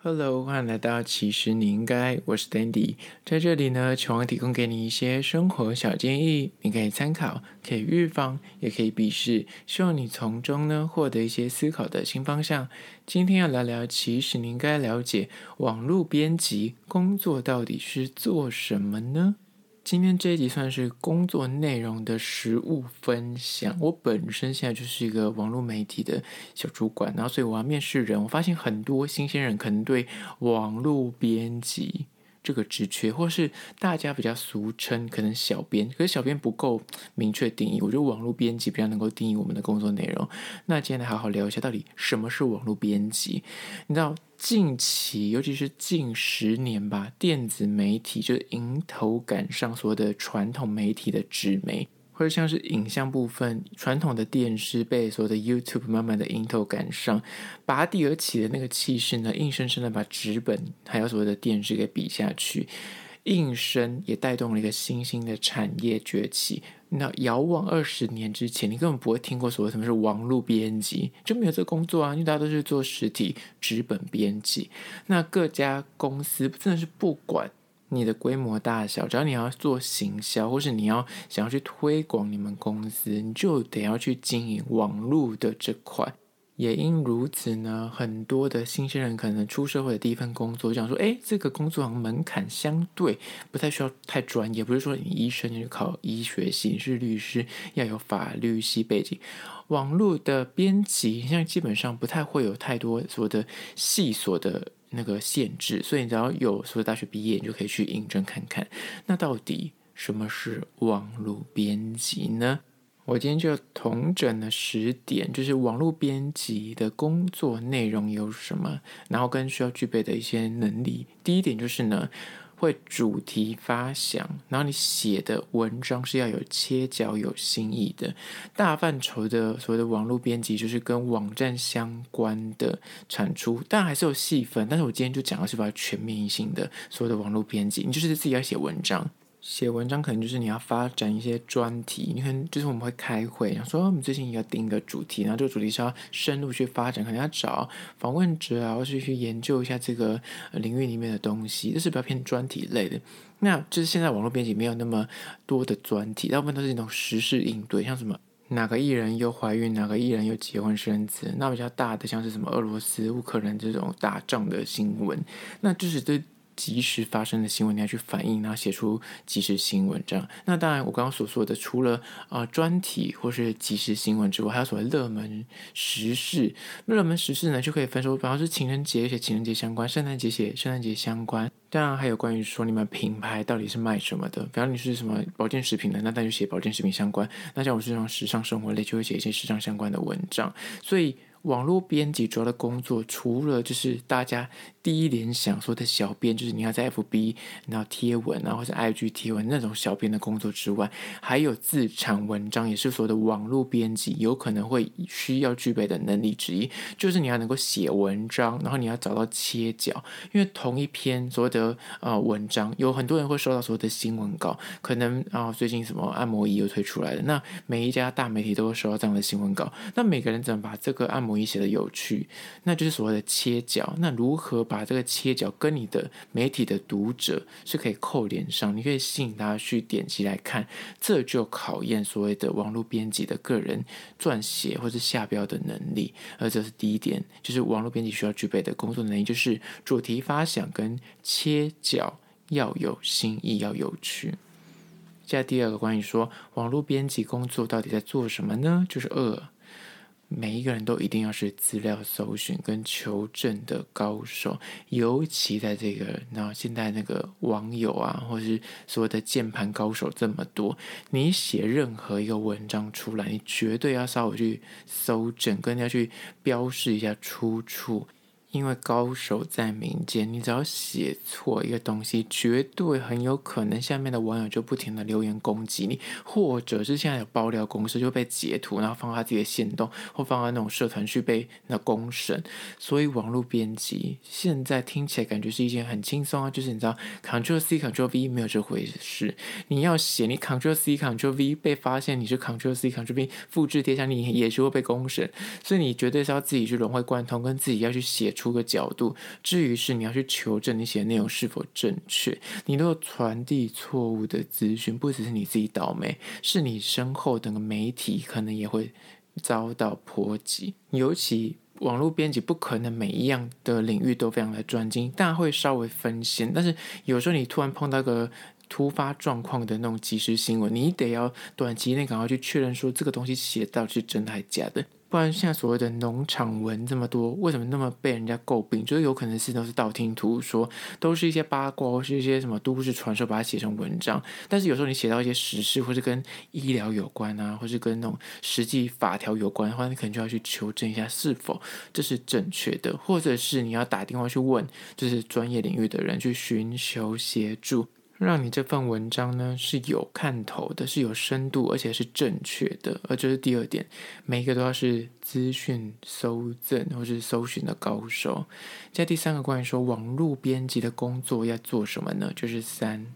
Hello，欢迎来到其实你应该，我是 Dandy，在这里呢，希望提供给你一些生活小建议，你可以参考，可以预防，也可以鄙视，希望你从中呢获得一些思考的新方向。今天要聊聊，其实你应该了解网络编辑工作到底是做什么呢？今天这一集算是工作内容的实务分享。我本身现在就是一个网络媒体的小主管，然后所以我要面试人。我发现很多新鲜人可能对网络编辑这个职缺，或是大家比较俗称可能小编，可是小编不够明确定义。我觉得网络编辑比较能够定义我们的工作内容。那今天来好好聊一下，到底什么是网络编辑？你知道？近期，尤其是近十年吧，电子媒体就迎头赶上所有的传统媒体的纸媒，或者像是影像部分，传统的电视被所有的 YouTube 慢慢的迎头赶上，拔地而起的那个气势呢，硬生生的把纸本还有所谓的电视给比下去。应声也带动了一个新兴的产业崛起。那遥望二十年之前，你根本不会听过所谓什么是网络编辑，就没有这个工作啊，因为大家都是做实体纸本编辑。那各家公司真的是不管你的规模大小，只要你要做行销，或是你要想要去推广你们公司，你就得要去经营网络的这块。也因如此呢，很多的新鲜人可能出社会的第一份工作，就想说，哎，这个工作好像门槛相对不太需要太专业，不是说你医生你就考医学系，你是律师要有法律系背景，网络的编辑现在基本上不太会有太多所谓的细琐的那个限制，所以你只要有所谓大学毕业，你就可以去应征看看。那到底什么是网络编辑呢？我今天就统整了十点，就是网络编辑的工作内容有什么，然后跟需要具备的一些能力。第一点就是呢，会主题发想，然后你写的文章是要有切角、有新意的。大范畴的所谓的网络编辑，就是跟网站相关的产出，但还是有细分。但是我今天就讲的是比较全面性的所谓的网络编辑，你就是自己要写文章。写文章可能就是你要发展一些专题，你可能就是我们会开会，想说我们最近要定一个主题，然后这个主题是要深入去发展，可能要找访问者啊，或是去研究一下这个领域里面的东西，这是比较偏专题类的。那就是现在网络编辑没有那么多的专题，大部分都是那种时事应对，像什么哪个艺人又怀孕，哪个艺人又结婚生子，那比较大的像是什么俄罗斯、乌克兰这种打仗的新闻，那就是对。及时发生的新闻，你要去反映，然后写出即时新闻这样。那当然，我刚刚所说的，除了啊、呃、专题或是即时新闻之外，还有所谓热门时事。热门时事呢，就可以分说，比方说情人节写情人节相关，圣诞节写圣诞节相关。当然还有关于说你们品牌到底是卖什么的，比方你是什么保健食品的，那那就写保健食品相关。那像我是这种时尚生活类，就会写一些时尚相关的文章。所以。网络编辑主要的工作，除了就是大家第一联想说的小编，就是你要在 FB 然后贴文啊，或者 IG 贴文那种小编的工作之外，还有自产文章，也是所谓的网络编辑有可能会需要具备的能力之一，就是你要能够写文章，然后你要找到切角，因为同一篇所谓的呃文章，有很多人会收到所谓的新闻稿，可能啊、最近什么按摩仪又推出来了，那每一家大媒体都会收到这样的新闻稿，那每个人怎么把这个按摩你写的有趣，那就是所谓的切角。那如何把这个切角跟你的媒体的读者是可以扣连上？你可以吸引大家去点击来看，这就考验所谓的网络编辑的个人撰写或者下标的能力。而这是第一点，就是网络编辑需要具备的工作能力，就是主题发想跟切角要有新意，要有趣。接下来第二个关于说网络编辑工作到底在做什么呢？就是二。每一个人都一定要是资料搜寻跟求证的高手，尤其在这个，那现在那个网友啊，或是所谓的键盘高手这么多，你写任何一个文章出来，你绝对要稍微去搜证，跟人家去标示一下出处。因为高手在民间，你只要写错一个东西，绝对很有可能下面的网友就不停的留言攻击你，或者是现在有爆料公司就被截图，然后放到他自己的线动，或放到那种社团去被那公审。所以网络编辑现在听起来感觉是一件很轻松啊，就是你知道，Ctrl C Ctrl V 没有这回事。你要写你 Ctrl C Ctrl V 被发现你是 Ctrl C Ctrl V 复制贴上，你也是会被公审。所以你绝对是要自己去融会贯通，跟自己要去写。出个角度。至于是你要去求证你写的内容是否正确，你如果传递错误的资讯，不只是你自己倒霉，是你身后整个媒体可能也会遭到波及。尤其网络编辑不可能每一样的领域都非常的专精，但会稍微分心。但是有时候你突然碰到个突发状况的那种即时新闻，你得要短期内赶快去确认说这个东西写到底是真的还是假的。不然现在所谓的农场文这么多，为什么那么被人家诟病？就是有可能是都是道听途说，都是一些八卦或是一些什么都市传说，把它写成文章。但是有时候你写到一些时事，或是跟医疗有关啊，或是跟那种实际法条有关的话，你可能就要去求证一下是否这是正确的，或者是你要打电话去问，就是专业领域的人去寻求协助。让你这份文章呢是有看头的，是有深度，而且是正确的。而这是第二点，每一个都要是资讯搜证或是搜寻的高手。在第三个关于说网络编辑的工作要做什么呢？就是三，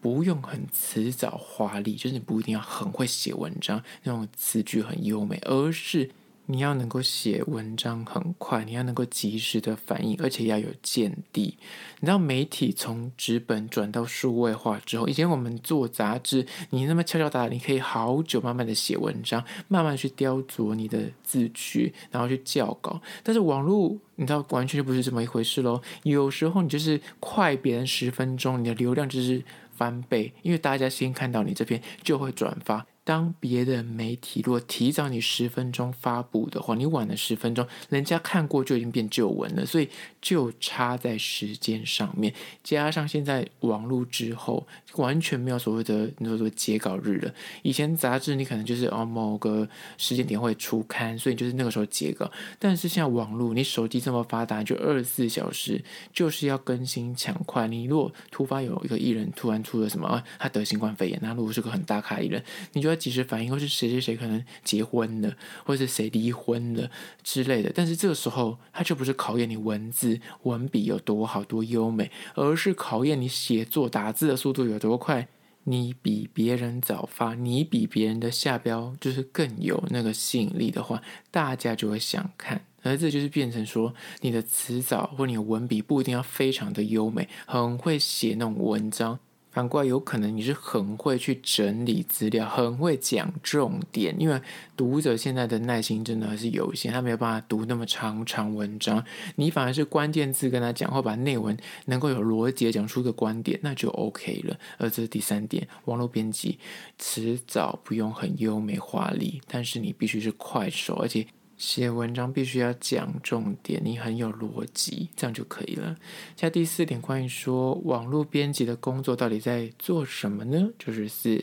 不用很辞藻华丽，就是你不一定要很会写文章，那种词句很优美，而是。你要能够写文章很快，你要能够及时的反应，而且要有见地。你知道媒体从纸本转到数位化之后，以前我们做杂志，你那么敲敲打打，你可以好久慢慢的写文章，慢慢去雕琢你的字句，然后去校稿。但是网络，你知道完全就不是这么一回事喽。有时候你就是快别人十分钟，你的流量就是翻倍，因为大家先看到你这篇就会转发。当别的媒体如果提早你十分钟发布的话，你晚了十分钟，人家看过就已经变旧闻了，所以就差在时间上面。加上现在网络之后，完全没有所谓的你说说截稿日了。以前杂志你可能就是哦某个时间点会出刊，所以就是那个时候截稿。但是现在网络，你手机这么发达，就二十四小时就是要更新抢快。你如果突发有一个艺人突然出了什么，他得新冠肺炎，那如果是个很大咖艺人，你就。及时反应，或是谁谁谁可能结婚了，或是谁离婚了之类的。但是这个时候，它就不是考验你文字文笔有多好多优美，而是考验你写作打字的速度有多快。你比别人早发，你比别人的下标就是更有那个吸引力的话，大家就会想看。而这就是变成说，你的词藻或你的文笔不一定要非常的优美，很会写那种文章。反过来，有可能你是很会去整理资料，很会讲重点，因为读者现在的耐心真的还是有限，他没有办法读那么长长文章。你反而是关键字跟他讲，或把内文能够有逻辑讲出个观点，那就 OK 了。而这是第三点，网络编辑迟早不用很优美华丽，但是你必须是快手，而且。写文章必须要讲重点，你很有逻辑，这样就可以了。下第四点，关于说网络编辑的工作到底在做什么呢？就是四，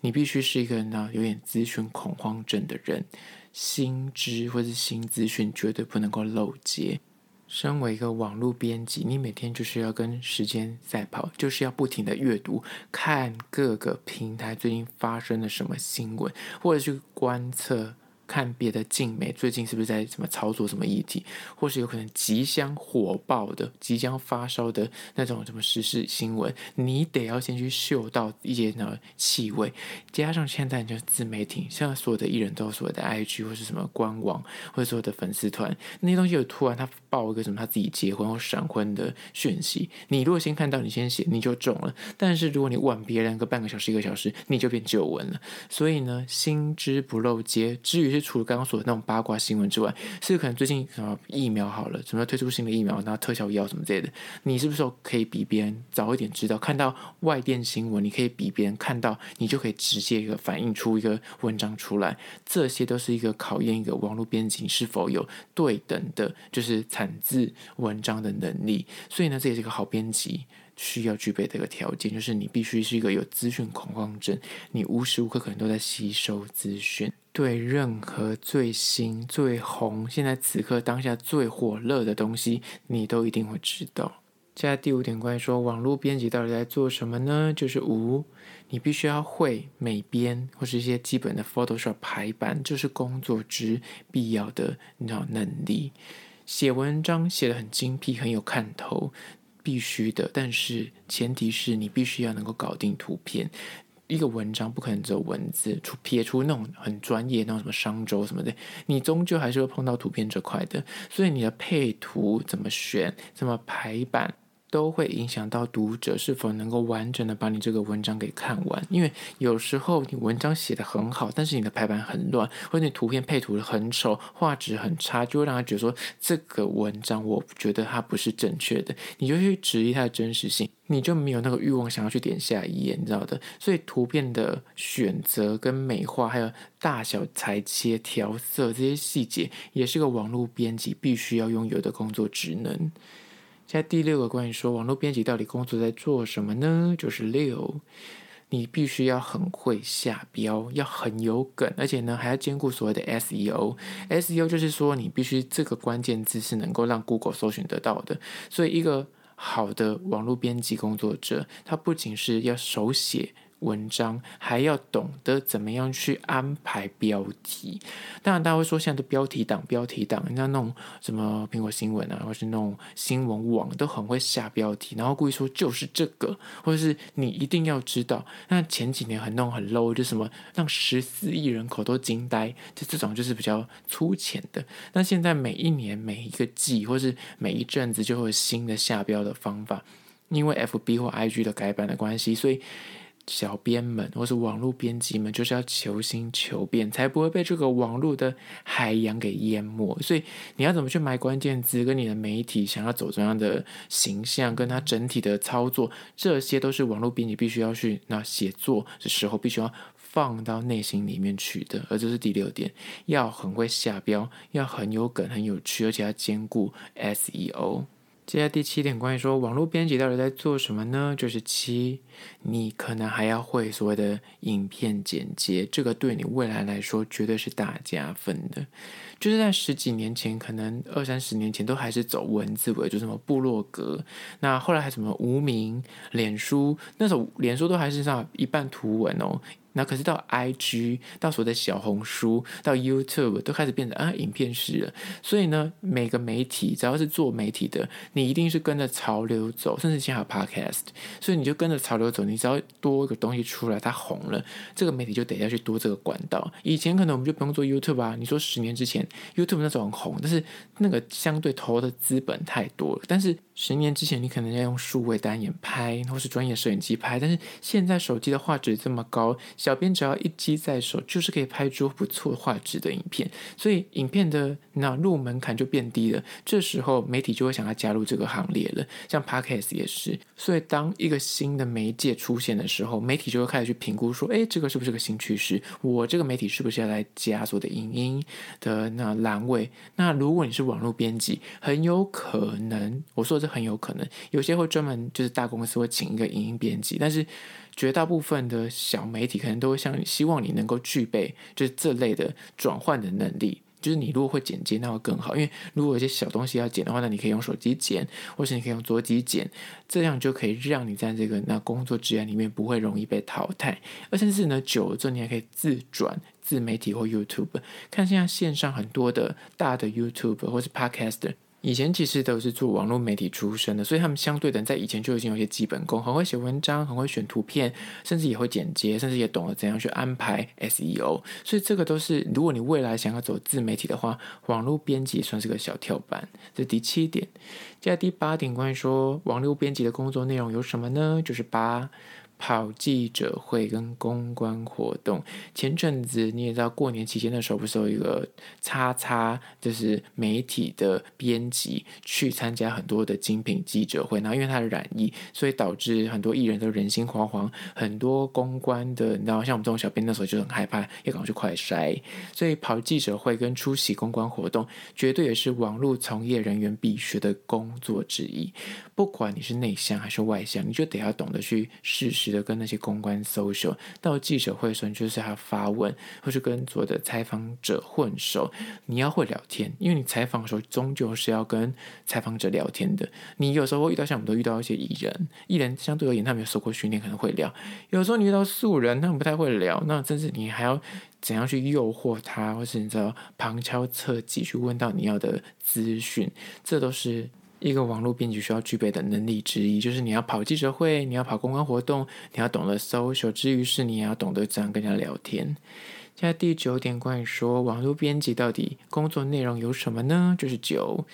你必须是一个呢有点资讯恐慌症的人，新知或是新资讯绝对不能够漏接。身为一个网络编辑，你每天就是要跟时间赛跑，就是要不停的阅读，看各个平台最近发生了什么新闻，或者去观测。看别的镜美最近是不是在什么操作什么议题，或是有可能即将火爆的、即将发烧的那种什么时事新闻，你得要先去嗅到一些那气味。加上现在就是自媒体，现在所有的艺人都有所谓的 IG 或是什么官网，或者所有的粉丝团，那些东西有突然他爆一个什么他自己结婚或闪婚的讯息，你如果先看到，你先写，你就中了。但是如果你晚别人个半个小时、一个小时，你就变旧闻了。所以呢，新知不漏接。至于是除了刚刚说的那种八卦新闻之外，是可能最近什么疫苗好了，什么推出新的疫苗，然后特效药什么之类的，你是不是可以比别人早一点知道？看到外电新闻，你可以比别人看到，你就可以直接一个反映出一个文章出来。这些都是一个考验一个网络编辑是否有对等的，就是产字文章的能力。所以呢，这也是一个好编辑。需要具备的一个条件，就是你必须是一个有资讯恐慌症，你无时无刻可能都在吸收资讯，对任何最新、最红、现在此刻当下最火热的东西，你都一定会知道。接下来第五点，关于说网络编辑到底在做什么呢？就是五，你必须要会美编或是一些基本的 Photoshop 排版，这是工作之必要的你知道能力。写文章写得很精辟，很有看头。必须的，但是前提是你必须要能够搞定图片。一个文章不可能只有文字，出撇出那种很专业那种什么商周什么的，你终究还是会碰到图片这块的。所以你的配图怎么选，怎么排版，都会影响到读者是否能够完整的把你这个文章给看完，因为有时候你文章写得很好，但是你的排版很乱，或者你图片配图很丑，画质很差，就会让他觉得说这个文章我觉得它不是正确的，你就去质疑它的真实性，你就没有那个欲望想要去点下一页，你知道的。所以图片的选择跟美化，还有大小裁切、调色这些细节，也是个网络编辑必须要拥有的工作职能。现在第六个关于说网络编辑到底工作在做什么呢？就是六，你必须要很会下标，要很有梗，而且呢还要兼顾所谓的 SEO。SEO 就是说你必须这个关键字是能够让 Google 搜寻得到的。所以一个好的网络编辑工作者，他不仅是要手写。文章还要懂得怎么样去安排标题。当然，大家会说现在的标题党、标题党，人家那种什么苹果新闻啊，或是那种新闻网都很会下标题，然后故意说就是这个，或者是你一定要知道。那前几年很那种很 low，就什么让十四亿人口都惊呆，就这种就是比较粗浅的。那现在每一年每一个季，或是每一阵子就会有新的下标的方法，因为 FB 或 IG 的改版的关系，所以。小编们或是网络编辑们，就是要求新求变，才不会被这个网络的海洋给淹没。所以你要怎么去买关键字，跟你的媒体想要走怎样的形象，跟它整体的操作，这些都是网络编辑必须要去那写作的时候必须要放到内心里面去的。而这是第六点，要很会下标，要很有梗、很有趣，而且要兼顾 SEO。接下来第七点，关于说网络编辑到底在做什么呢？就是七，你可能还要会所谓的影片剪接，这个对你未来来说绝对是大加分的。就是在十几年前，可能二三十年前都还是走文字为主，什么部落格，那后来还什么无名、脸书，那时候脸书都还是上一半图文哦。那可是到 IG，到所谓的小红书，到 YouTube 都开始变成啊影片式了。所以呢，每个媒体只要是做媒体的，你一定是跟着潮流走，甚至现在有 Podcast，所以你就跟着潮流走。你只要多一个东西出来，它红了，这个媒体就得要去多这个管道。以前可能我们就不用做 YouTube 啊。你说十年之前 YouTube 那种很红，但是那个相对投的资本太多了。但是十年之前你可能要用数位单眼拍，或是专业摄影机拍，但是现在手机的画质这么高。小编只要一机在手，就是可以拍出不错画质的影片，所以影片的那入门槛就变低了。这时候媒体就会想要加入这个行列了，像 Podcast 也是。所以当一个新的媒介出现的时候，媒体就会开始去评估说：哎，这个是不是个新趋势？我这个媒体是不是要来加所的影音的那栏位？那如果你是网络编辑，很有可能，我说的是很有可能，有些会专门就是大公司会请一个影音编辑，但是。绝大部分的小媒体可能都会像，希望你能够具备就是这类的转换的能力。就是你如果会剪接，那会更好。因为如果有些小东西要剪的话，那你可以用手机剪，或是你可以用桌机剪，这样就可以让你在这个那工作职业里面不会容易被淘汰。而甚至呢，久了之后你还可以自转自媒体或 YouTube。看现在线上很多的大的 YouTube 或是 Podcast。以前其实都是做网络媒体出身的，所以他们相对的在以前就已经有些基本功，很会写文章，很会选图片，甚至也会剪接，甚至也懂得怎样去安排 SEO。所以这个都是，如果你未来想要走自媒体的话，网络编辑算是个小跳板。这第七点。接下来第八点，关于说网络编辑的工作内容有什么呢？就是八。跑记者会跟公关活动，前阵子你也知道，过年期间的时候不是有一个叉叉，就是媒体的编辑去参加很多的精品记者会，然后因为他的染疫，所以导致很多艺人都人心惶惶，很多公关的，你知道，像我们这种小编那时候就很害怕，要赶快去快筛，所以跑记者会跟出席公关活动，绝对也是网络从业人员必学的工作之一。不管你是内向还是外向，你就得要懂得去适时的跟那些公关 social，到记者会的时候，你就是要发问，或是跟所有的采访者混熟。你要会聊天，因为你采访的时候终究是要跟采访者聊天的。你有时候会遇到像我们都遇到一些艺人，艺人相对而言他们有受过训练，可能会聊。有时候你遇到素人，他们不太会聊，那甚至你还要怎样去诱惑他，或是你知道旁敲侧击去问到你要的资讯，这都是。一个网络编辑需要具备的能力之一，就是你要跑记者会，你要跑公关活动，你要懂得 social，之余是你也要懂得怎样跟人家聊天。现在第九点，关于说网络编辑到底工作内容有什么呢？就是九，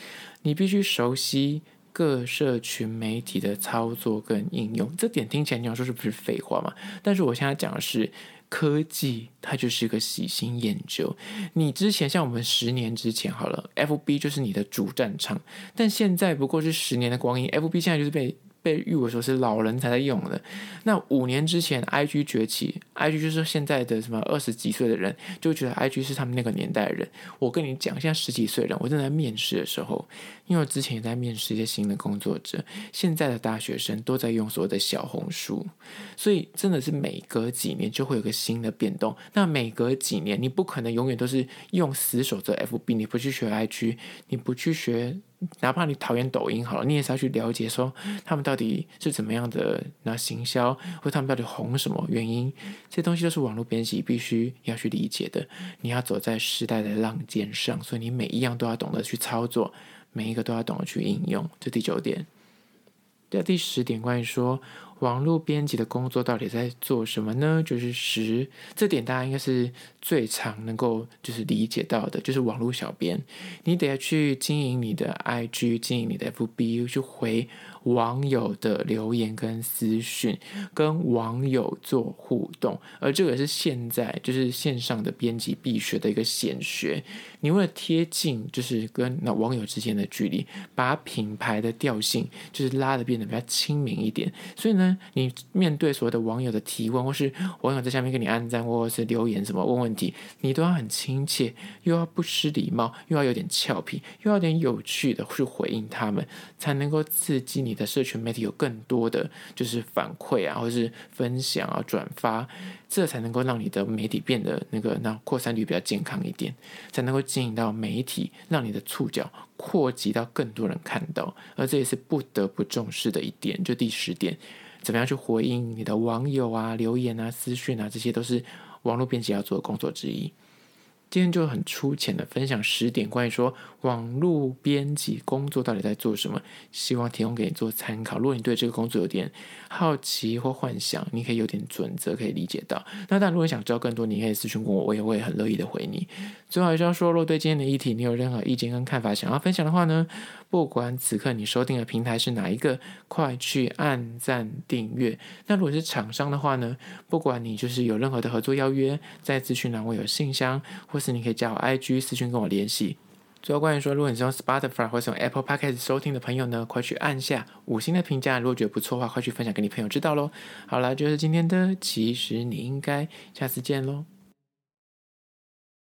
你必须熟悉各社群媒体的操作跟应用。这点听起来你要说是不是废话嘛？但是我现在讲的是。科技它就是一个喜新厌旧。你之前像我们十年之前好了，FB 就是你的主战场，但现在不过是十年的光阴，FB 现在就是被。被誉为说是老人才在用的。那五年之前，IG 崛起，IG 就是现在的什么二十几岁的人就觉得 IG 是他们那个年代的人。我跟你讲，现在十几岁人，我正在面试的时候，因为我之前也在面试一些新的工作者，现在的大学生都在用所谓的小红书，所以真的是每隔几年就会有个新的变动。那每隔几年，你不可能永远都是用死守着 FB，你不去学 IG，你不去学。哪怕你讨厌抖音好了，你也是要去了解说他们到底是怎么样的那行销，或他们到底红什么原因，这些东西都是网络编辑必须要去理解的。你要走在时代的浪尖上，所以你每一样都要懂得去操作，每一个都要懂得去应用。这第九点。第第十点，关于说。网络编辑的工作到底在做什么呢？就是十，这点大家应该是最常能够就是理解到的，就是网络小编，你得要去经营你的 IG，经营你的 FB，去回。网友的留言跟私讯，跟网友做互动，而这个是现在就是线上的编辑必学的一个显学。你为了贴近，就是跟那网友之间的距离，把品牌的调性就是拉的变得比较亲民一点。所以呢，你面对所谓的网友的提问，或是网友在下面给你按赞，或者是留言什么问问题，你都要很亲切，又要不失礼貌，又要有点俏皮，又要有点有趣的去回应他们，才能够刺激你的社群媒体有更多的就是反馈啊，或是分享啊、转发，这才能够让你的媒体变得那个那扩散率比较健康一点，才能够经营到媒体，让你的触角扩及到更多人看到，而这也是不得不重视的一点。就第十点，怎么样去回应你的网友啊、留言啊、私讯啊，这些都是网络编辑要做的工作之一。今天就很粗浅的分享十点关于说网络编辑工作到底在做什么，希望提供给你做参考。如果你对这个工作有点好奇或幻想，你可以有点准则可以理解到。那当然，如果你想知道更多，你可以私讯问我，我也会很乐意的回你。最后还是要说，若对今天的议题你有任何意见跟看法想要分享的话呢，不管此刻你收听的平台是哪一个，快去按赞订阅。那如果是厂商的话呢，不管你就是有任何的合作邀约，在资讯栏我有信箱。或或是你可以加我 IG 私讯跟我联系。最后关于说，如果你是用 Spotify 或是用 Apple Podcast 收听的朋友呢，快去按下五星的评价。如果觉得不错的话，快去分享给你朋友知道喽。好了，就是今天的，其实你应该下次见喽。